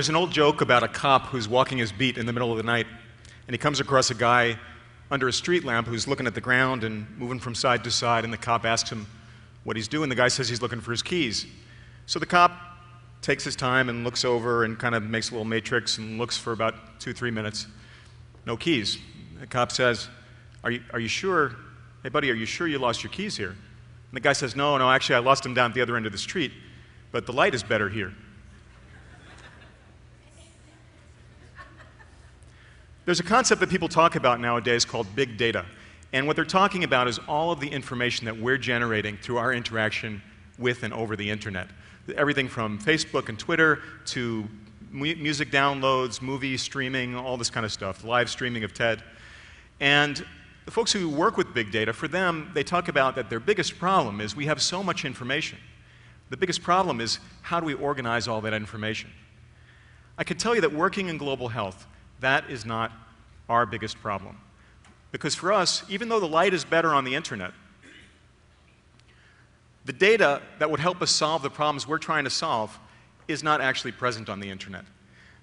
There's an old joke about a cop who's walking his beat in the middle of the night, and he comes across a guy under a street lamp who's looking at the ground and moving from side to side, and the cop asks him what he's doing. The guy says he's looking for his keys. So the cop takes his time and looks over and kind of makes a little matrix and looks for about two, three minutes. No keys. The cop says, Are you, are you sure? Hey, buddy, are you sure you lost your keys here? And the guy says, No, no, actually, I lost them down at the other end of the street, but the light is better here. There's a concept that people talk about nowadays called big data. And what they're talking about is all of the information that we're generating through our interaction with and over the internet. Everything from Facebook and Twitter to mu music downloads, movie streaming, all this kind of stuff, live streaming of TED. And the folks who work with big data, for them, they talk about that their biggest problem is we have so much information. The biggest problem is how do we organize all that information? I can tell you that working in global health, that is not our biggest problem. Because for us, even though the light is better on the internet, the data that would help us solve the problems we're trying to solve is not actually present on the internet.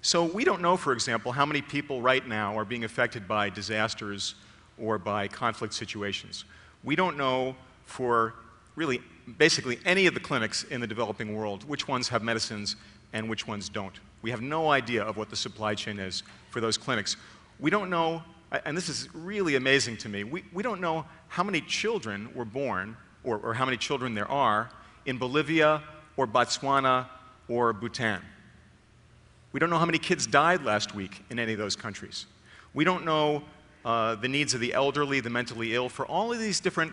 So we don't know, for example, how many people right now are being affected by disasters or by conflict situations. We don't know for really basically any of the clinics in the developing world which ones have medicines and which ones don't. We have no idea of what the supply chain is for those clinics. We don't know, and this is really amazing to me, we, we don't know how many children were born, or, or how many children there are, in Bolivia or Botswana or Bhutan. We don't know how many kids died last week in any of those countries. We don't know uh, the needs of the elderly, the mentally ill, for all of these different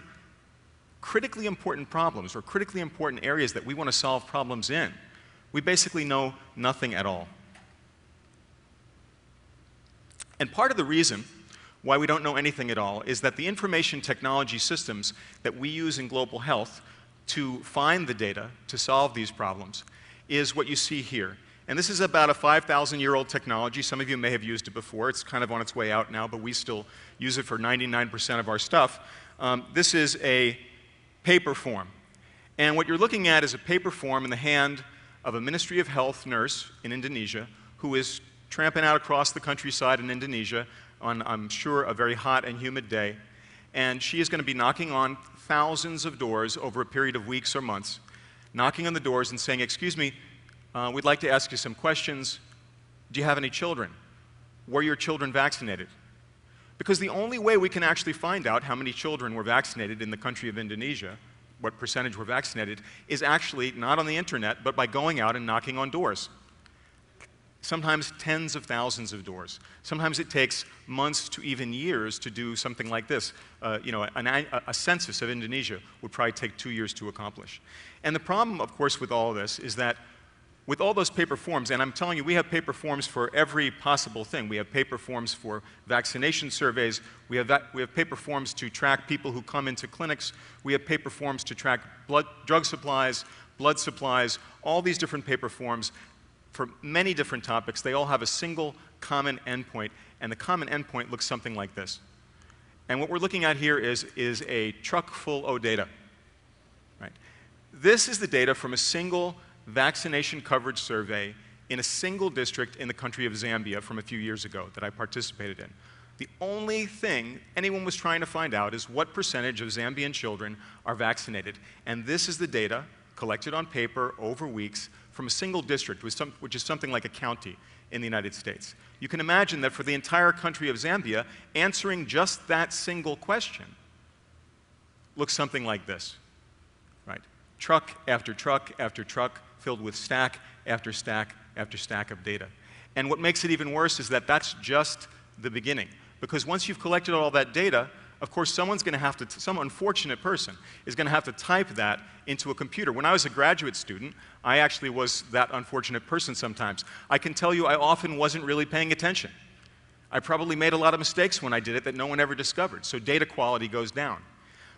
critically important problems or critically important areas that we want to solve problems in. We basically know nothing at all. And part of the reason why we don't know anything at all is that the information technology systems that we use in global health to find the data to solve these problems is what you see here. And this is about a 5,000 year old technology. Some of you may have used it before. It's kind of on its way out now, but we still use it for 99% of our stuff. Um, this is a paper form. And what you're looking at is a paper form in the hand of a Ministry of Health nurse in Indonesia who is tramping out across the countryside in Indonesia on, I'm sure, a very hot and humid day. And she is going to be knocking on thousands of doors over a period of weeks or months, knocking on the doors and saying, Excuse me, uh, we'd like to ask you some questions. Do you have any children? Were your children vaccinated? Because the only way we can actually find out how many children were vaccinated in the country of Indonesia, what percentage were vaccinated, is actually not on the internet, but by going out and knocking on doors. Sometimes tens of thousands of doors. Sometimes it takes months to even years to do something like this. Uh, you know, an, a, a census of Indonesia would probably take two years to accomplish. And the problem, of course, with all of this is that with all those paper forms, and I'm telling you, we have paper forms for every possible thing. We have paper forms for vaccination surveys. We have, we have paper forms to track people who come into clinics. We have paper forms to track blood, drug supplies, blood supplies, all these different paper forms for many different topics. They all have a single common endpoint, and the common endpoint looks something like this. And what we're looking at here is, is a truck full of data. Right? This is the data from a single vaccination coverage survey in a single district in the country of Zambia from a few years ago that I participated in. The only thing anyone was trying to find out is what percentage of Zambian children are vaccinated. And this is the data collected on paper over weeks from a single district, which is something like a county in the United States. You can imagine that for the entire country of Zambia, answering just that single question looks something like this. Right? Truck after truck after truck filled with stack after stack after stack of data. And what makes it even worse is that that's just the beginning. Because once you've collected all that data, of course, someone's going to have to, some unfortunate person is going to have to type that into a computer. When I was a graduate student, I actually was that unfortunate person sometimes. I can tell you I often wasn't really paying attention. I probably made a lot of mistakes when I did it that no one ever discovered, so data quality goes down.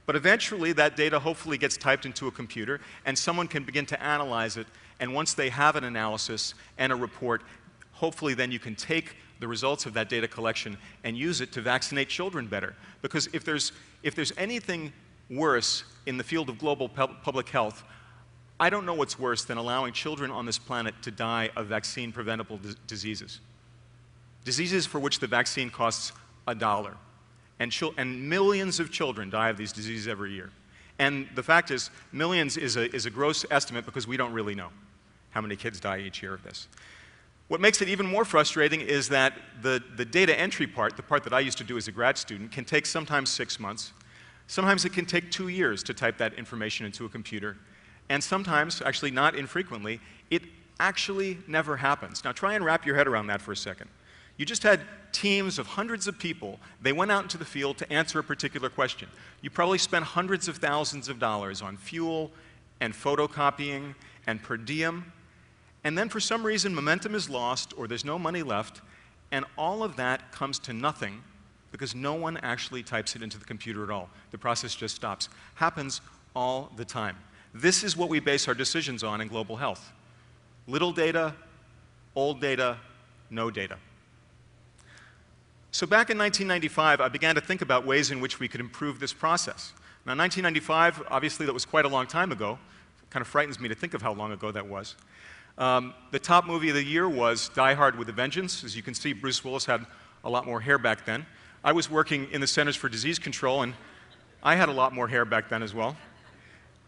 But eventually, that data hopefully gets typed into a computer, and someone can begin to analyze it. And once they have an analysis and a report, hopefully then you can take the results of that data collection and use it to vaccinate children better. Because if there's, if there's anything worse in the field of global public health, I don't know what's worse than allowing children on this planet to die of vaccine preventable diseases. Diseases for which the vaccine costs a dollar. And, and, millions of children die of these diseases every year. And the fact is, millions is a, is a gross estimate because we don't really know how many kids die each year of this. What makes it even more frustrating is that the, the data entry part, the part that I used to do as a grad student, can take sometimes six months. Sometimes it can take two years to type that information into a computer. And sometimes, actually not infrequently, it actually never happens. Now try and wrap your head around that for a second. You just had teams of hundreds of people. They went out into the field to answer a particular question. You probably spent hundreds of thousands of dollars on fuel and photocopying and per diem and then for some reason, momentum is lost or there's no money left, and all of that comes to nothing because no one actually types it into the computer at all. The process just stops. Happens all the time. This is what we base our decisions on in global health. Little data, old data, no data. So back in 1995, I began to think about ways in which we could improve this process. Now, 1995, obviously, that was quite a long time ago. It kind of frightens me to think of how long ago that was. Um, the top movie of the year was Die Hard with a Vengeance. As you can see, Bruce Willis had a lot more hair back then. I was working in the Centers for Disease Control, and I had a lot more hair back then as well.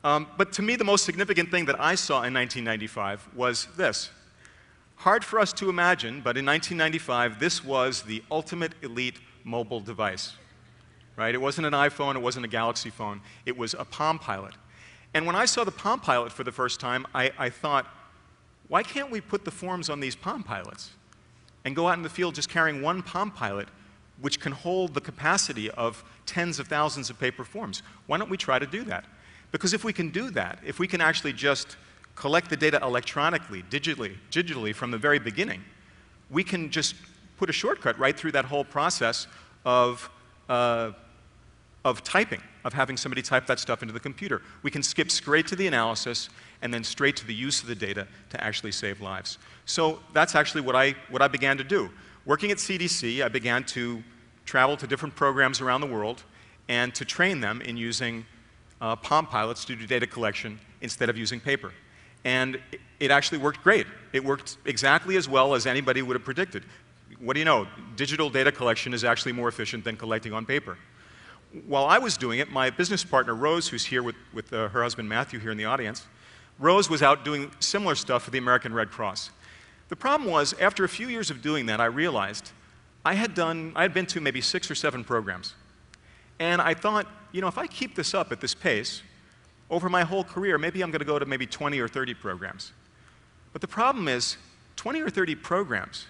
Um, but to me, the most significant thing that I saw in 1995 was this. Hard for us to imagine, but in 1995, this was the ultimate elite mobile device. Right? It wasn't an iPhone, it wasn't a Galaxy phone, it was a Palm Pilot. And when I saw the Palm Pilot for the first time, I, I thought, why can't we put the forms on these Palm Pilots and go out in the field just carrying one Palm Pilot which can hold the capacity of tens of thousands of paper forms? Why don't we try to do that? Because if we can do that, if we can actually just collect the data electronically, digitally, digitally from the very beginning, we can just put a shortcut right through that whole process of, uh, of typing, of having somebody type that stuff into the computer. We can skip straight to the analysis and then straight to the use of the data to actually save lives. So that's actually what I, what I began to do. Working at CDC, I began to travel to different programs around the world and to train them in using uh, Palm Pilots to do data collection instead of using paper. And it actually worked great. It worked exactly as well as anybody would have predicted. What do you know? Digital data collection is actually more efficient than collecting on paper. While I was doing it, my business partner, Rose, who's here with, with uh, her husband, Matthew, here in the audience, Rose was out doing similar stuff for the American Red Cross. The problem was, after a few years of doing that, I realized I had done, I had been to maybe six or seven programs. And I thought, you know, if I keep this up at this pace, over my whole career, maybe I'm going to go to maybe 20 or 30 programs. But the problem is, 20 or 30 programs,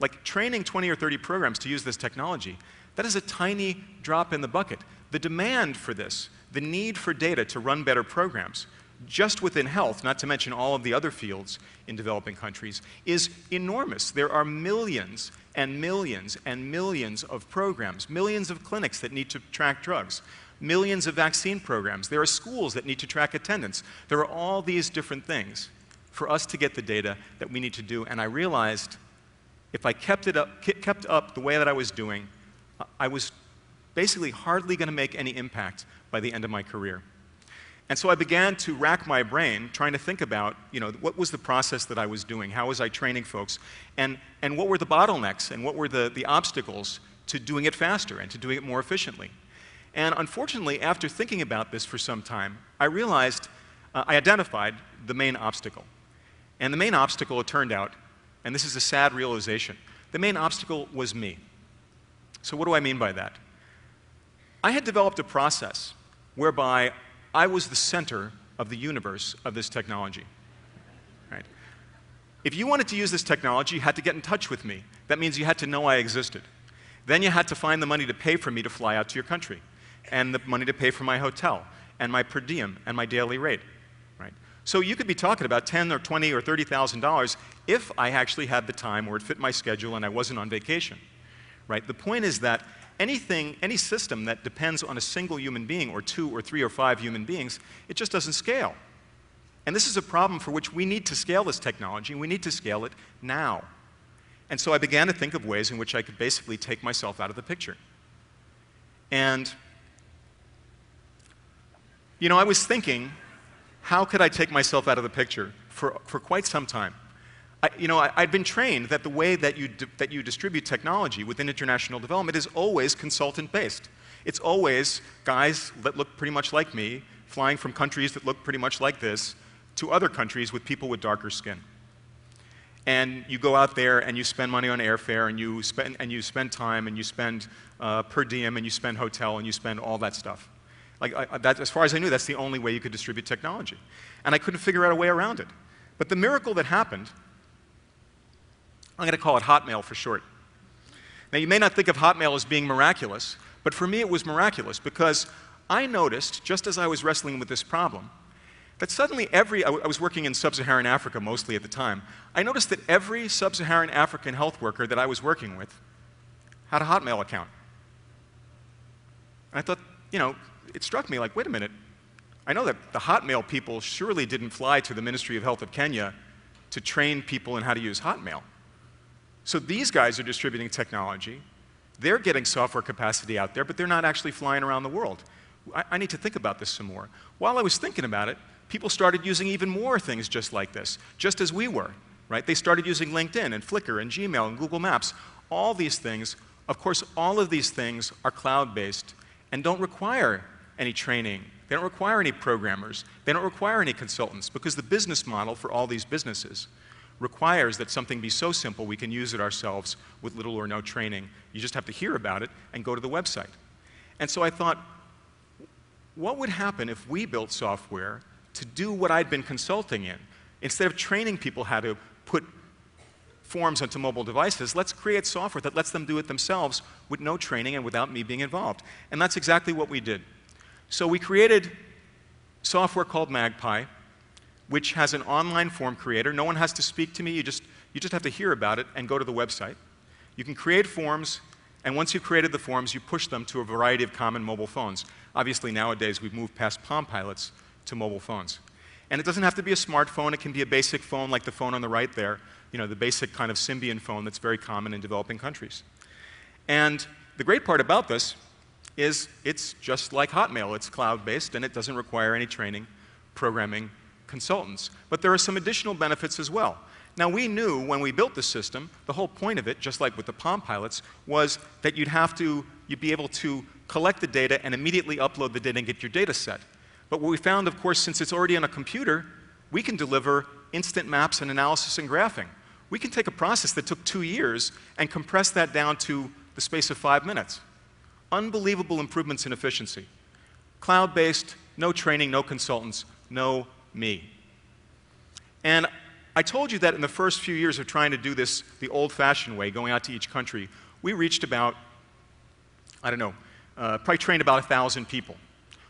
like training 20 or 30 programs to use this technology, that is a tiny drop in the bucket. The demand for this, the need for data to run better programs, just within health, not to mention all of the other fields in developing countries, is enormous. There are millions and millions and millions of programs, millions of clinics that need to track drugs, millions of vaccine programs. There are schools that need to track attendance. There are all these different things for us to get the data that we need to do. And I realized if I kept, it up, kept up the way that I was doing, I was basically hardly going to make any impact by the end of my career. And so I began to rack my brain trying to think about, you know, what was the process that I was doing? How was I training folks? And, and what were the bottlenecks and what were the, the obstacles to doing it faster and to doing it more efficiently? And unfortunately, after thinking about this for some time, I realized, uh, I identified the main obstacle. And the main obstacle, it turned out, and this is a sad realization, the main obstacle was me. So what do I mean by that? I had developed a process whereby I was the center of the universe of this technology. Right? If you wanted to use this technology, you had to get in touch with me. That means you had to know I existed. Then you had to find the money to pay for me to fly out to your country, and the money to pay for my hotel, and my per diem, and my daily rate. Right? So you could be talking about 10 or 20 or $30,000 if I actually had the time or it fit my schedule and I wasn't on vacation. Right? The point is that anything, any system that depends on a single human being or two or three or five human beings, it just doesn't scale. And this is a problem for which we need to scale this technology, and we need to scale it now. And so I began to think of ways in which I could basically take myself out of the picture. And, you know, I was thinking, how could I take myself out of the picture for, for quite some time? I, you know, I, had been trained that the way that you, that you distribute technology within international development is always consultant-based. It's always guys that look pretty much like me, flying from countries that look pretty much like this, to other countries with people with darker skin. And you go out there and you spend money on airfare and you spend, and you spend time and you spend uh, per diem and you spend hotel and you spend all that stuff. Like, I, that, as far as I knew, that's the only way you could distribute technology. And I couldn't figure out a way around it. But the miracle that happened I'm going to call it Hotmail for short. Now, you may not think of Hotmail as being miraculous, but for me it was miraculous because I noticed, just as I was wrestling with this problem, that suddenly every, I was working in sub Saharan Africa mostly at the time, I noticed that every sub Saharan African health worker that I was working with had a Hotmail account. And I thought, you know, it struck me like, wait a minute, I know that the Hotmail people surely didn't fly to the Ministry of Health of Kenya to train people in how to use Hotmail. So these guys are distributing technology. They're getting software capacity out there, but they're not actually flying around the world. I, I, need to think about this some more. While I was thinking about it, people started using even more things just like this, just as we were, right? They started using LinkedIn and Flickr and Gmail and Google Maps. All these things, of course, all of these things are cloud-based and don't require any training. They don't require any programmers. They don't require any consultants because the business model for all these businesses requires that something be so simple we can use it ourselves with little or no training. You just have to hear about it and go to the website. And so I thought, what would happen if we built software to do what I'd been consulting in? Instead of training people how to put forms onto mobile devices, let's create software that lets them do it themselves with no training and without me being involved. And that's exactly what we did. So we created software called Magpi, which has an online form creator. No one has to speak to me. You just, you just have to hear about it and go to the website. You can create forms, and once you've created the forms, you push them to a variety of common mobile phones. Obviously, nowadays, we've moved past Palm Pilots to mobile phones. And it doesn't have to be a smartphone. It can be a basic phone like the phone on the right there, you know, the basic kind of Symbian phone that's very common in developing countries. And the great part about this is it's just like Hotmail. It's cloud-based, and it doesn't require any training, programming, consultants. But there are some additional benefits as well. Now, we knew when we built the system, the whole point of it, just like with the Palm Pilots, was that you'd have to, you'd be able to collect the data and immediately upload the data and get your data set. But what we found, of course, since it's already on a computer, we can deliver instant maps and analysis and graphing. We can take a process that took two years and compress that down to the space of five minutes. Unbelievable improvements in efficiency. Cloud-based, no training, no consultants, no me. And I told you that in the first few years of trying to do this the old fashioned way, going out to each country, we reached about, I don't know, uh, probably trained about 1,000 people.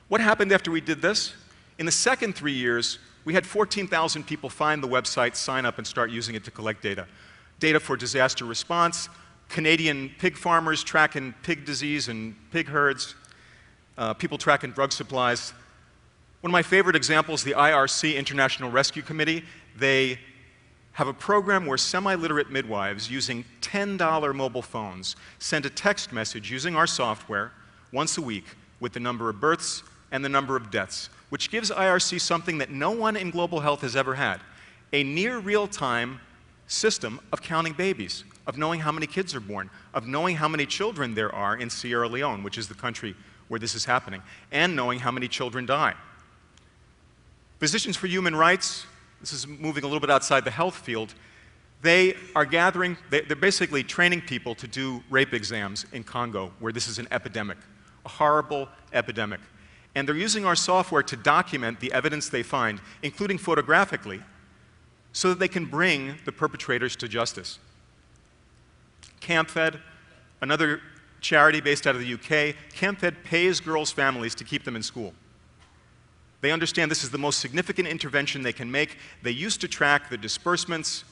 What happened after we did this? In the second three years, we had 14,000 people find the website, sign up, and start using it to collect data. Data for disaster response, Canadian pig farmers tracking pig disease and pig herds, uh, people tracking drug supplies, one of my favorite examples, the IRC, International Rescue Committee, they have a program where semi-literate midwives using $10 mobile phones send a text message using our software once a week with the number of births and the number of deaths, which gives IRC something that no one in global health has ever had, a near real-time system of counting babies, of knowing how many kids are born, of knowing how many children there are in Sierra Leone, which is the country where this is happening, and knowing how many children die. Physicians for Human Rights, this is moving a little bit outside the health field, they are gathering, they, are basically training people to do rape exams in Congo, where this is an epidemic, a horrible epidemic. And they're using our software to document the evidence they find, including photographically, so that they can bring the perpetrators to justice. CamFed, another charity based out of the UK, CamFed pays girls' families to keep them in school. They understand this is the most significant intervention they can make. They used to track the disbursements,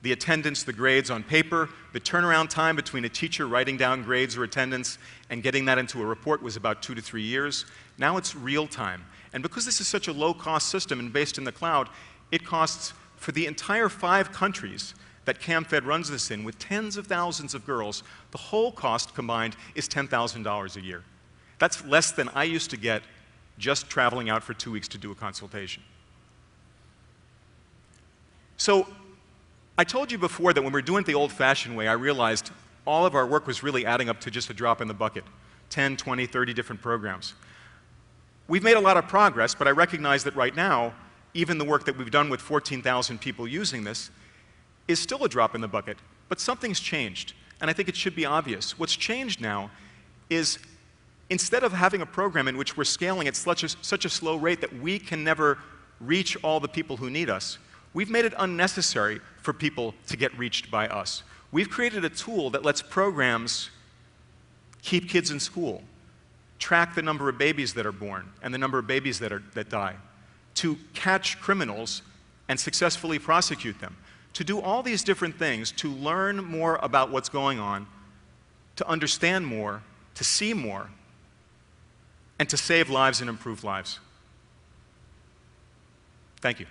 the attendance, the grades on paper. The turnaround time between a teacher writing down grades or attendance and getting that into a report was about two to three years. Now it's real time. And because this is such a low cost system and based in the cloud, it costs for the entire five countries that CamFed runs this in with tens of thousands of girls, the whole cost combined is $10,000 a year. That's less than I used to get just traveling out for two weeks to do a consultation. So I told you before that when we were doing it the old fashioned way, I realized all of our work was really adding up to just a drop in the bucket 10, 20, 30 different programs. We've made a lot of progress, but I recognize that right now, even the work that we've done with 14,000 people using this is still a drop in the bucket. But something's changed, and I think it should be obvious. What's changed now is instead of having a program in which we're scaling at such a, such a slow rate that we can never reach all the people who need us, we've made it unnecessary for people to get reached by us. We've created a tool that lets programs keep kids in school, track the number of babies that are born and the number of babies that, are, that die, to catch criminals and successfully prosecute them, to do all these different things, to learn more about what's going on, to understand more, to see more, and to save lives and improve lives. Thank you.